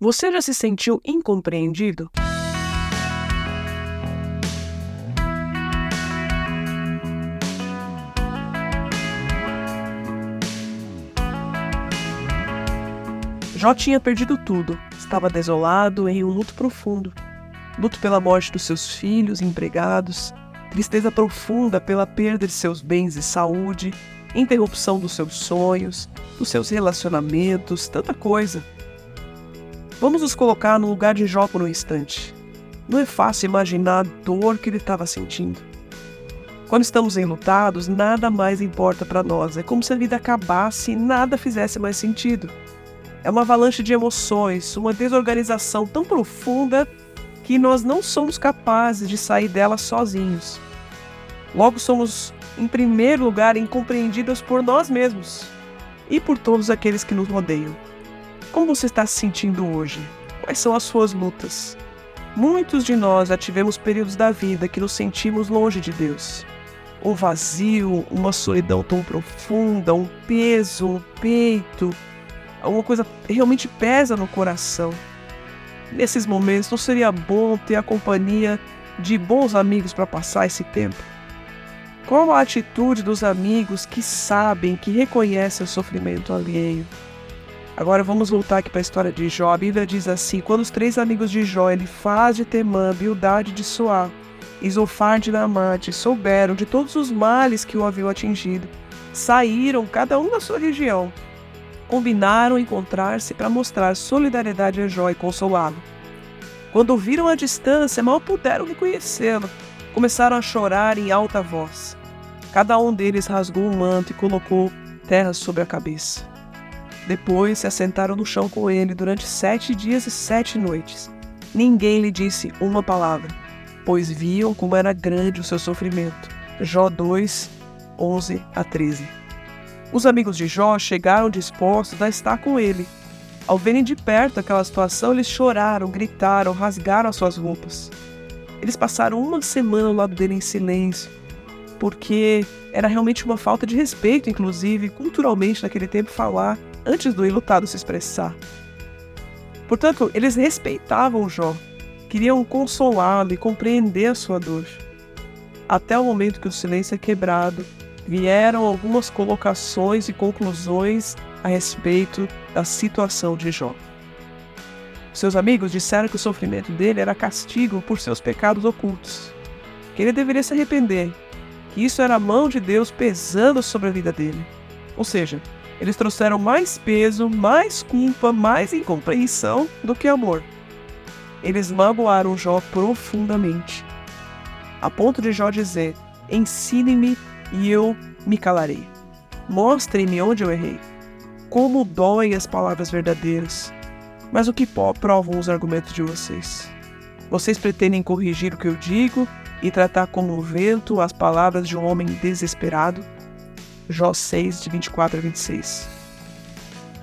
Você já se sentiu incompreendido? Jó tinha perdido tudo, estava desolado em um luto profundo. Luto pela morte dos seus filhos empregados, tristeza profunda pela perda de seus bens e saúde, interrupção dos seus sonhos, dos seus relacionamentos, tanta coisa. Vamos nos colocar no lugar de Jó por um instante. Não é fácil imaginar a dor que ele estava sentindo. Quando estamos enlutados, nada mais importa para nós. É como se a vida acabasse e nada fizesse mais sentido. É uma avalanche de emoções, uma desorganização tão profunda que nós não somos capazes de sair dela sozinhos. Logo, somos, em primeiro lugar, incompreendidos por nós mesmos e por todos aqueles que nos rodeiam. Como você está se sentindo hoje? Quais são as suas lutas? Muitos de nós já tivemos períodos da vida que nos sentimos longe de Deus. Um vazio, uma solidão tão profunda, um peso no peito, alguma coisa realmente pesa no coração. Nesses momentos, não seria bom ter a companhia de bons amigos para passar esse tempo? Qual a atitude dos amigos que sabem, que reconhecem o sofrimento alheio? Agora vamos voltar aqui para a história de Jó. A Bíblia diz assim: quando os três amigos de Jó, Elifaz de Temã, Bildade de Soá e Zofar de Namate, souberam de todos os males que o haviam atingido, saíram, cada um da sua região, combinaram encontrar-se para mostrar solidariedade a Jó e consolá-lo. Quando o viram à distância, mal puderam reconhecê-lo. Começaram a chorar em alta voz. Cada um deles rasgou um manto e colocou terra sobre a cabeça. Depois se assentaram no chão com ele durante sete dias e sete noites. Ninguém lhe disse uma palavra, pois viam como era grande o seu sofrimento. Jó 2, 11 a 13. Os amigos de Jó chegaram dispostos a estar com ele. Ao verem de perto aquela situação, eles choraram, gritaram, rasgaram as suas roupas. Eles passaram uma semana ao lado dele em silêncio, porque era realmente uma falta de respeito, inclusive, culturalmente naquele tempo, falar antes do ilutado se expressar. Portanto, eles respeitavam Jó, queriam consolá-lo e compreender a sua dor. Até o momento que o silêncio é quebrado vieram algumas colocações e conclusões a respeito da situação de Jó. Seus amigos disseram que o sofrimento dele era castigo por seus pecados ocultos, que ele deveria se arrepender, que isso era a mão de Deus pesando sobre a vida dele. Ou seja, eles trouxeram mais peso, mais culpa, mais incompreensão do que amor. Eles magoaram Jó profundamente, a ponto de Jó dizer: Ensine-me e eu me calarei. Mostre-me onde eu errei. Como doem as palavras verdadeiras. Mas o que provam os argumentos de vocês? Vocês pretendem corrigir o que eu digo e tratar como vento as palavras de um homem desesperado? Jó 6, de 24 a 26.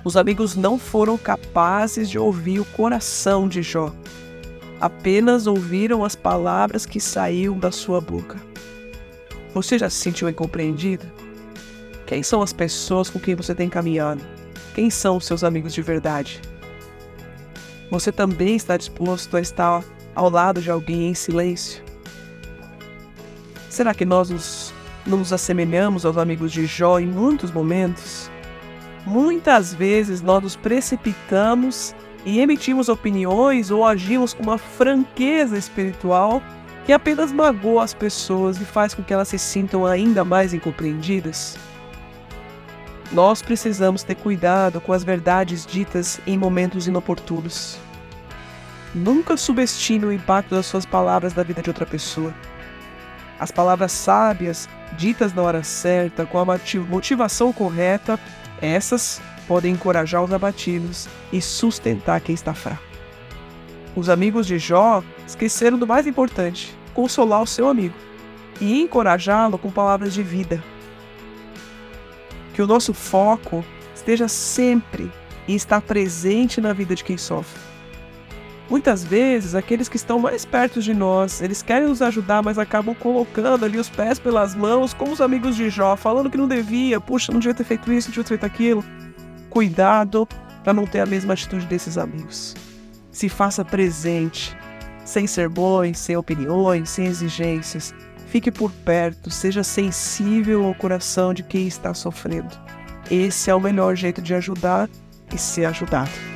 Os amigos não foram capazes de ouvir o coração de Jó. Apenas ouviram as palavras que saíam da sua boca. Você já se sentiu incompreendido? Quem são as pessoas com quem você tem caminhado? Quem são os seus amigos de verdade? Você também está disposto a estar ao lado de alguém em silêncio? Será que nós nos, nos assemelhamos aos amigos de Jó em muitos momentos? Muitas vezes nós nos precipitamos e emitimos opiniões ou agimos com uma franqueza espiritual que apenas magoa as pessoas e faz com que elas se sintam ainda mais incompreendidas? Nós precisamos ter cuidado com as verdades ditas em momentos inoportunos. Nunca subestime o impacto das suas palavras na vida de outra pessoa. As palavras sábias, ditas na hora certa, com a motivação correta, essas podem encorajar os abatidos e sustentar quem está fraco. Os amigos de Jó esqueceram do mais importante: consolar o seu amigo e encorajá-lo com palavras de vida. Que o nosso foco esteja sempre em estar presente na vida de quem sofre. Muitas vezes, aqueles que estão mais perto de nós, eles querem nos ajudar, mas acabam colocando ali os pés pelas mãos, como os amigos de Jó, falando que não devia, puxa, não devia ter feito isso, não devia ter feito aquilo. Cuidado para não ter a mesma atitude desses amigos. Se faça presente, sem sermões, sem opiniões, sem exigências. Fique por perto, seja sensível ao coração de quem está sofrendo. Esse é o melhor jeito de ajudar e ser ajudado.